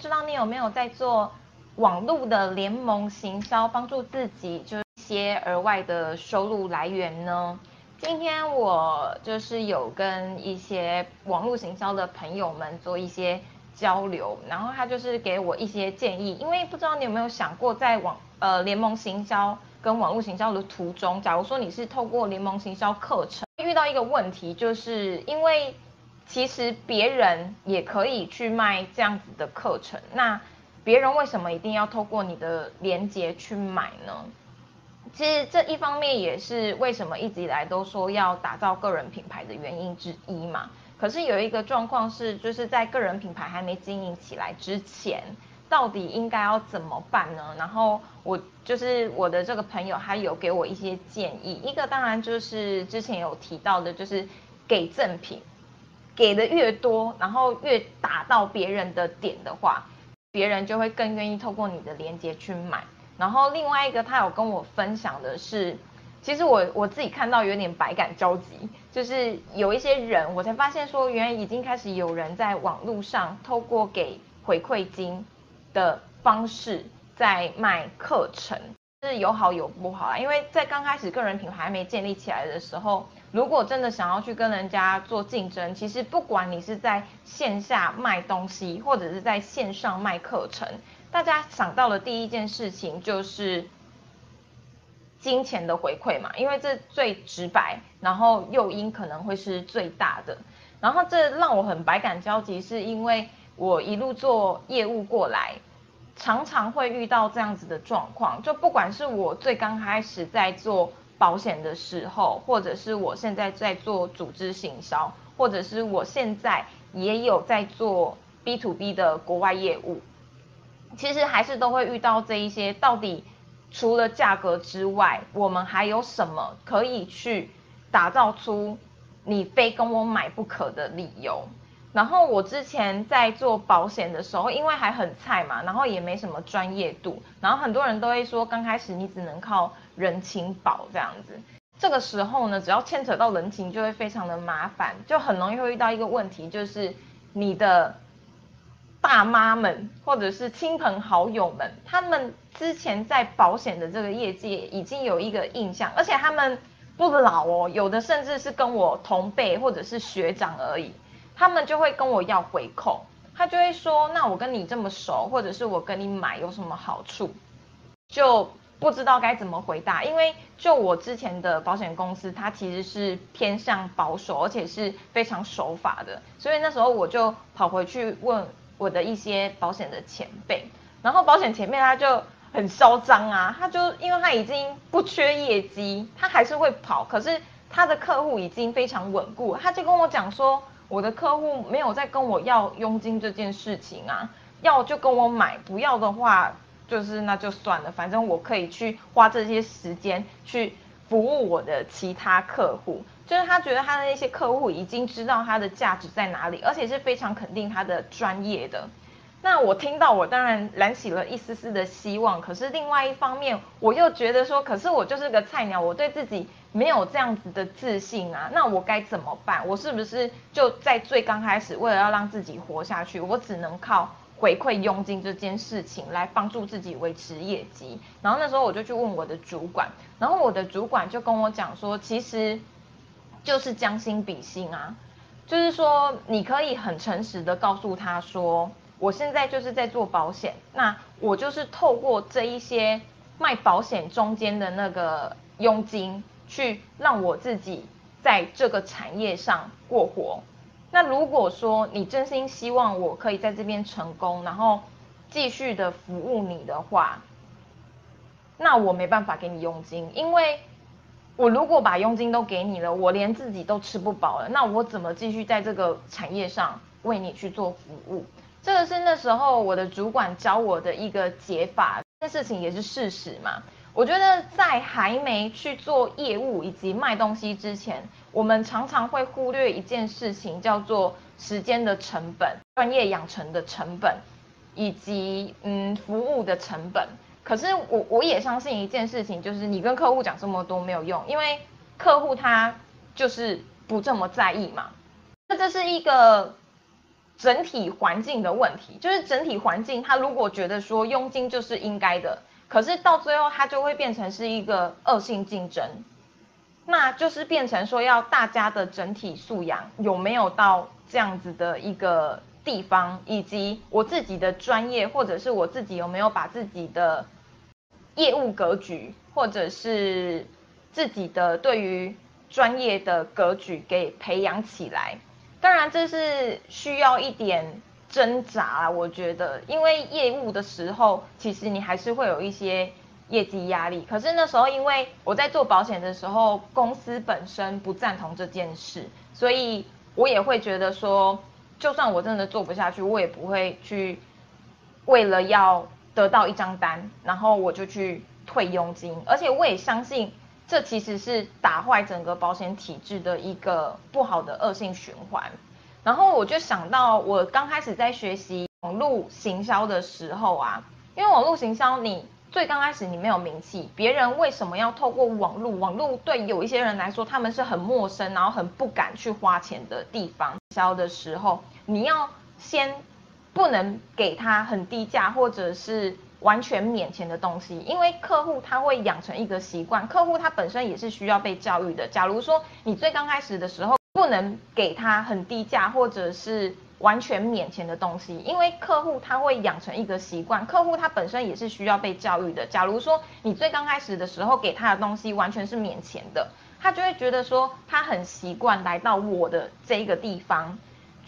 不知道你有没有在做网络的联盟行销，帮助自己就一些额外的收入来源呢？今天我就是有跟一些网络行销的朋友们做一些交流，然后他就是给我一些建议，因为不知道你有没有想过，在网呃联盟行销跟网络行销的途中，假如说你是透过联盟行销课程遇到一个问题，就是因为。其实别人也可以去卖这样子的课程，那别人为什么一定要透过你的链接去买呢？其实这一方面也是为什么一直以来都说要打造个人品牌的原因之一嘛。可是有一个状况是，就是在个人品牌还没经营起来之前，到底应该要怎么办呢？然后我就是我的这个朋友，他有给我一些建议。一个当然就是之前有提到的，就是给赠品。给的越多，然后越打到别人的点的话，别人就会更愿意透过你的链接去买。然后另外一个，他有跟我分享的是，其实我我自己看到有点百感交集，就是有一些人，我才发现说，原来已经开始有人在网络上透过给回馈金的方式在卖课程。是有好有不好啊，因为在刚开始个人品牌还没建立起来的时候，如果真的想要去跟人家做竞争，其实不管你是在线下卖东西，或者是在线上卖课程，大家想到的第一件事情就是金钱的回馈嘛，因为这最直白，然后诱因可能会是最大的。然后这让我很百感交集，是因为我一路做业务过来。常常会遇到这样子的状况，就不管是我最刚开始在做保险的时候，或者是我现在在做组织行销，或者是我现在也有在做 B to B 的国外业务，其实还是都会遇到这一些，到底除了价格之外，我们还有什么可以去打造出你非跟我买不可的理由？然后我之前在做保险的时候，因为还很菜嘛，然后也没什么专业度，然后很多人都会说，刚开始你只能靠人情保这样子。这个时候呢，只要牵扯到人情，就会非常的麻烦，就很容易会遇到一个问题，就是你的大妈们或者是亲朋好友们，他们之前在保险的这个业界已经有一个印象，而且他们不老哦，有的甚至是跟我同辈或者是学长而已。他们就会跟我要回扣，他就会说，那我跟你这么熟，或者是我跟你买有什么好处，就不知道该怎么回答。因为就我之前的保险公司，它其实是偏向保守，而且是非常守法的，所以那时候我就跑回去问我的一些保险的前辈，然后保险前辈他就很嚣张啊，他就因为他已经不缺业绩，他还是会跑，可是他的客户已经非常稳固，他就跟我讲说。我的客户没有在跟我要佣金这件事情啊，要就跟我买，不要的话就是那就算了，反正我可以去花这些时间去服务我的其他客户，就是他觉得他的那些客户已经知道他的价值在哪里，而且是非常肯定他的专业的。那我听到我当然燃起了一丝丝的希望，可是另外一方面我又觉得说，可是我就是个菜鸟，我对自己没有这样子的自信啊，那我该怎么办？我是不是就在最刚开始，为了要让自己活下去，我只能靠回馈佣金这件事情来帮助自己维持业绩？然后那时候我就去问我的主管，然后我的主管就跟我讲说，其实就是将心比心啊，就是说你可以很诚实的告诉他说。我现在就是在做保险，那我就是透过这一些卖保险中间的那个佣金，去让我自己在这个产业上过活。那如果说你真心希望我可以在这边成功，然后继续的服务你的话，那我没办法给你佣金，因为我如果把佣金都给你了，我连自己都吃不饱了，那我怎么继续在这个产业上为你去做服务？这个是那时候我的主管教我的一个解法，这事情也是事实嘛。我觉得在还没去做业务以及卖东西之前，我们常常会忽略一件事情，叫做时间的成本、专业养成的成本，以及嗯服务的成本。可是我我也相信一件事情，就是你跟客户讲这么多没有用，因为客户他就是不这么在意嘛。那这是一个。整体环境的问题，就是整体环境，他如果觉得说佣金就是应该的，可是到最后他就会变成是一个恶性竞争，那就是变成说要大家的整体素养有没有到这样子的一个地方，以及我自己的专业或者是我自己有没有把自己的业务格局或者是自己的对于专业的格局给培养起来。当然，这是需要一点挣扎啊，我觉得，因为业务的时候，其实你还是会有一些业绩压力。可是那时候，因为我在做保险的时候，公司本身不赞同这件事，所以我也会觉得说，就算我真的做不下去，我也不会去为了要得到一张单，然后我就去退佣金。而且我也相信。这其实是打坏整个保险体制的一个不好的恶性循环。然后我就想到，我刚开始在学习网络行销的时候啊，因为网络行销你最刚开始你没有名气，别人为什么要透过网络？网络对有一些人来说，他们是很陌生，然后很不敢去花钱的地方。销的时候，你要先不能给他很低价，或者是。完全免钱的东西，因为客户他会养成一个习惯，客户他本身也是需要被教育的。假如说你最刚开始的时候不能给他很低价或者是完全免钱的东西，因为客户他会养成一个习惯，客户他本身也是需要被教育的。假如说你最刚开始的时候给他的东西完全是免钱的，他就会觉得说他很习惯来到我的这一个地方。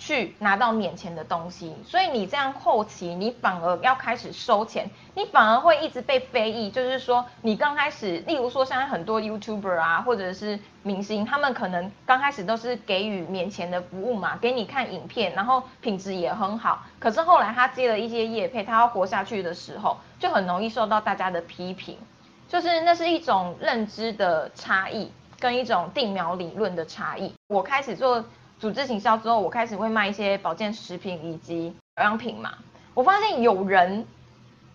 去拿到免钱的东西，所以你这样后期你反而要开始收钱，你反而会一直被非议。就是说，你刚开始，例如说，现在很多 YouTuber 啊，或者是明星，他们可能刚开始都是给予免钱的服务嘛，给你看影片，然后品质也很好。可是后来他接了一些业配，他要活下去的时候，就很容易受到大家的批评。就是那是一种认知的差异，跟一种定苗理论的差异。我开始做。组织行销之后，我开始会卖一些保健食品以及保养品嘛。我发现有人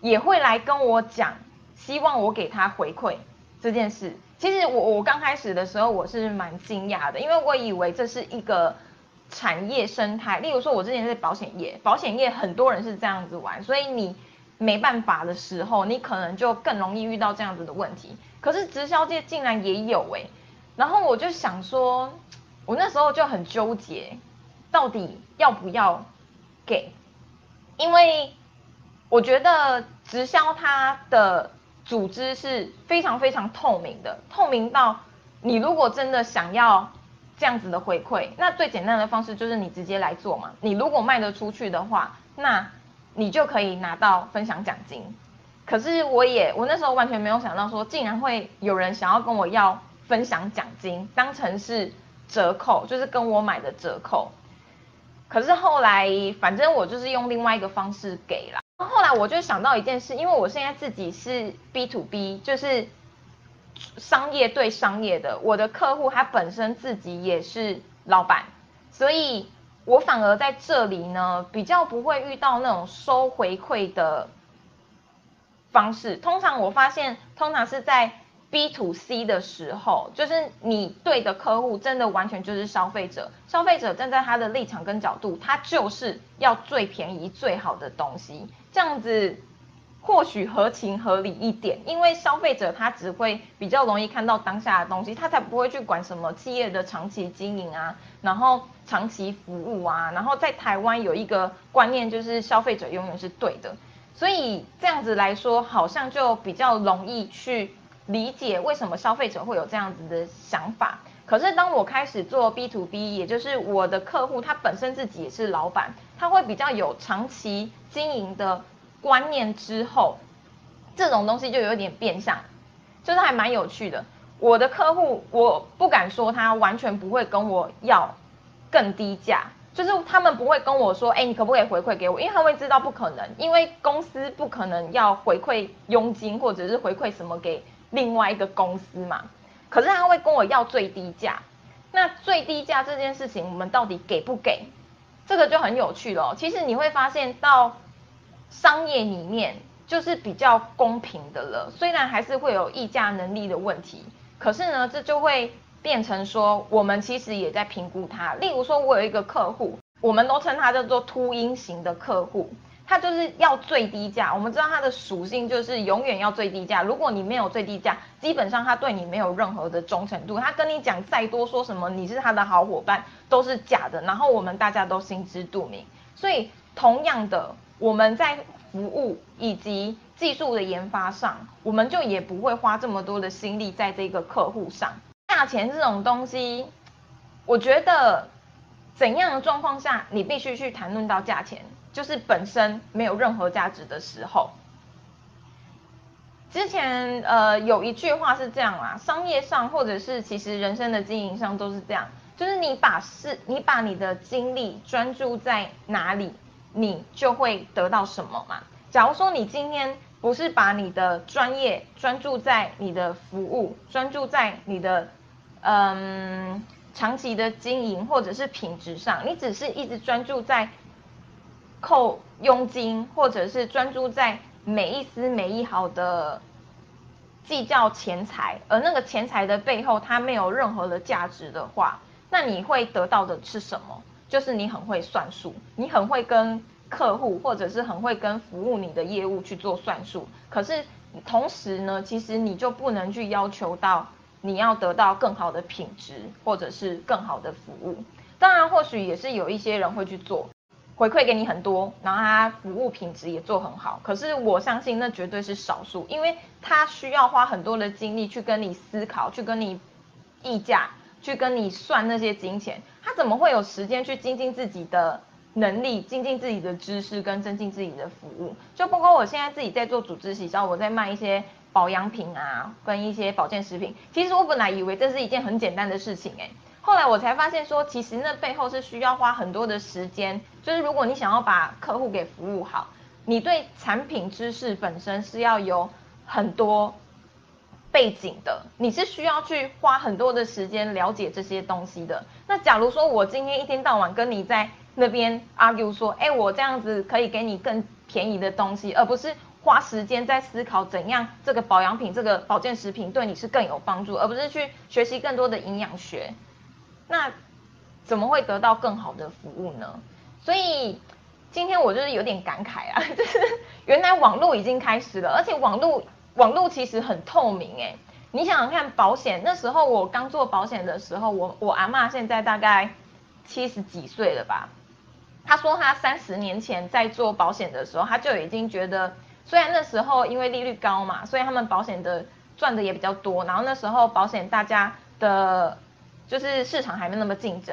也会来跟我讲，希望我给他回馈这件事。其实我我刚开始的时候我是蛮惊讶的，因为我以为这是一个产业生态。例如说，我之前在保险业，保险业很多人是这样子玩，所以你没办法的时候，你可能就更容易遇到这样子的问题。可是直销界竟然也有哎，然后我就想说。我那时候就很纠结，到底要不要给？因为我觉得直销它的组织是非常非常透明的，透明到你如果真的想要这样子的回馈，那最简单的方式就是你直接来做嘛。你如果卖得出去的话，那你就可以拿到分享奖金。可是我也我那时候完全没有想到说，竟然会有人想要跟我要分享奖金，当成是。折扣就是跟我买的折扣，可是后来反正我就是用另外一个方式给了。后来我就想到一件事，因为我现在自己是 B to B，就是商业对商业的，我的客户他本身自己也是老板，所以我反而在这里呢比较不会遇到那种收回馈的方式。通常我发现，通常是在。B to C 的时候，就是你对的客户真的完全就是消费者，消费者站在他的立场跟角度，他就是要最便宜最好的东西，这样子或许合情合理一点，因为消费者他只会比较容易看到当下的东西，他才不会去管什么企业的长期经营啊，然后长期服务啊，然后在台湾有一个观念就是消费者永远是对的，所以这样子来说，好像就比较容易去。理解为什么消费者会有这样子的想法，可是当我开始做 B to B，也就是我的客户他本身自己也是老板，他会比较有长期经营的观念之后，这种东西就有点变相，就是还蛮有趣的。我的客户我不敢说他完全不会跟我要更低价，就是他们不会跟我说，哎，你可不可以回馈给我？因为他会知道不可能，因为公司不可能要回馈佣金或者是回馈什么给。另外一个公司嘛，可是他会跟我要最低价，那最低价这件事情，我们到底给不给？这个就很有趣了。其实你会发现到商业里面就是比较公平的了，虽然还是会有议价能力的问题，可是呢，这就会变成说，我们其实也在评估它。例如说，我有一个客户，我们都称它叫做秃鹰型的客户。它就是要最低价，我们知道它的属性就是永远要最低价。如果你没有最低价，基本上他对你没有任何的忠诚度。他跟你讲再多说什么你是他的好伙伴都是假的。然后我们大家都心知肚明。所以同样的，我们在服务以及技术的研发上，我们就也不会花这么多的心力在这个客户上。价钱这种东西，我觉得怎样的状况下你必须去谈论到价钱。就是本身没有任何价值的时候，之前呃有一句话是这样啦，商业上或者是其实人生的经营上都是这样，就是你把事你把你的精力专注在哪里，你就会得到什么嘛。假如说你今天不是把你的专业专注在你的服务，专注在你的嗯长期的经营或者是品质上，你只是一直专注在。扣佣金，或者是专注在每一丝每一毫的计较钱财，而那个钱财的背后，它没有任何的价值的话，那你会得到的是什么？就是你很会算数，你很会跟客户，或者是很会跟服务你的业务去做算数。可是同时呢，其实你就不能去要求到你要得到更好的品质，或者是更好的服务。当然，或许也是有一些人会去做。回馈给你很多，然后他服务品质也做很好，可是我相信那绝对是少数，因为他需要花很多的精力去跟你思考，去跟你议价，去跟你算那些金钱，他怎么会有时间去精进自己的能力，精进自己的知识跟增进自己的服务？就包括我现在自己在做组织洗销，我在卖一些保养品啊，跟一些保健食品，其实我本来以为这是一件很简单的事情，哎。后来我才发现，说其实那背后是需要花很多的时间。就是如果你想要把客户给服务好，你对产品知识本身是要有很多背景的，你是需要去花很多的时间了解这些东西的。那假如说我今天一天到晚跟你在那边 argue 说，哎，我这样子可以给你更便宜的东西，而不是花时间在思考怎样这个保养品、这个保健食品对你是更有帮助，而不是去学习更多的营养学。那怎么会得到更好的服务呢？所以今天我就是有点感慨啊，就是原来网络已经开始了，而且网络网络其实很透明哎。你想想看，保险那时候我刚做保险的时候，我我阿妈现在大概七十几岁了吧？她说她三十年前在做保险的时候，她就已经觉得，虽然那时候因为利率高嘛，所以他们保险的赚的也比较多，然后那时候保险大家的。就是市场还没那么竞争，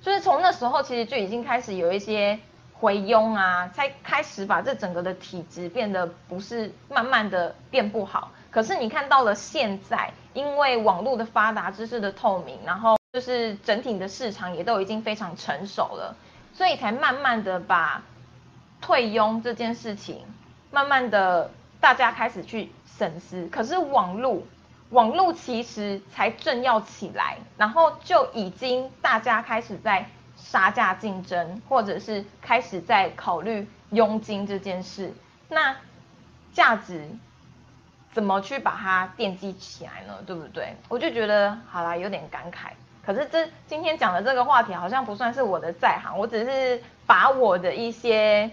就是从那时候其实就已经开始有一些回佣啊，才开始把这整个的体质变得不是慢慢的变不好。可是你看到了现在，因为网络的发达、知识的透明，然后就是整体的市场也都已经非常成熟了，所以才慢慢的把退佣这件事情，慢慢的大家开始去审视。可是网络。网络其实才正要起来，然后就已经大家开始在杀价竞争，或者是开始在考虑佣金这件事。那价值怎么去把它奠基起来呢？对不对？我就觉得好啦，有点感慨。可是这今天讲的这个话题好像不算是我的在行，我只是把我的一些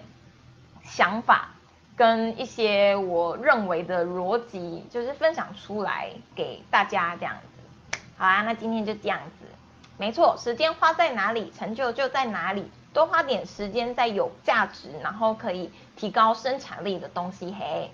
想法。跟一些我认为的逻辑，就是分享出来给大家这样子。好啦，那今天就这样子。没错，时间花在哪里，成就就在哪里。多花点时间在有价值，然后可以提高生产力的东西嘿。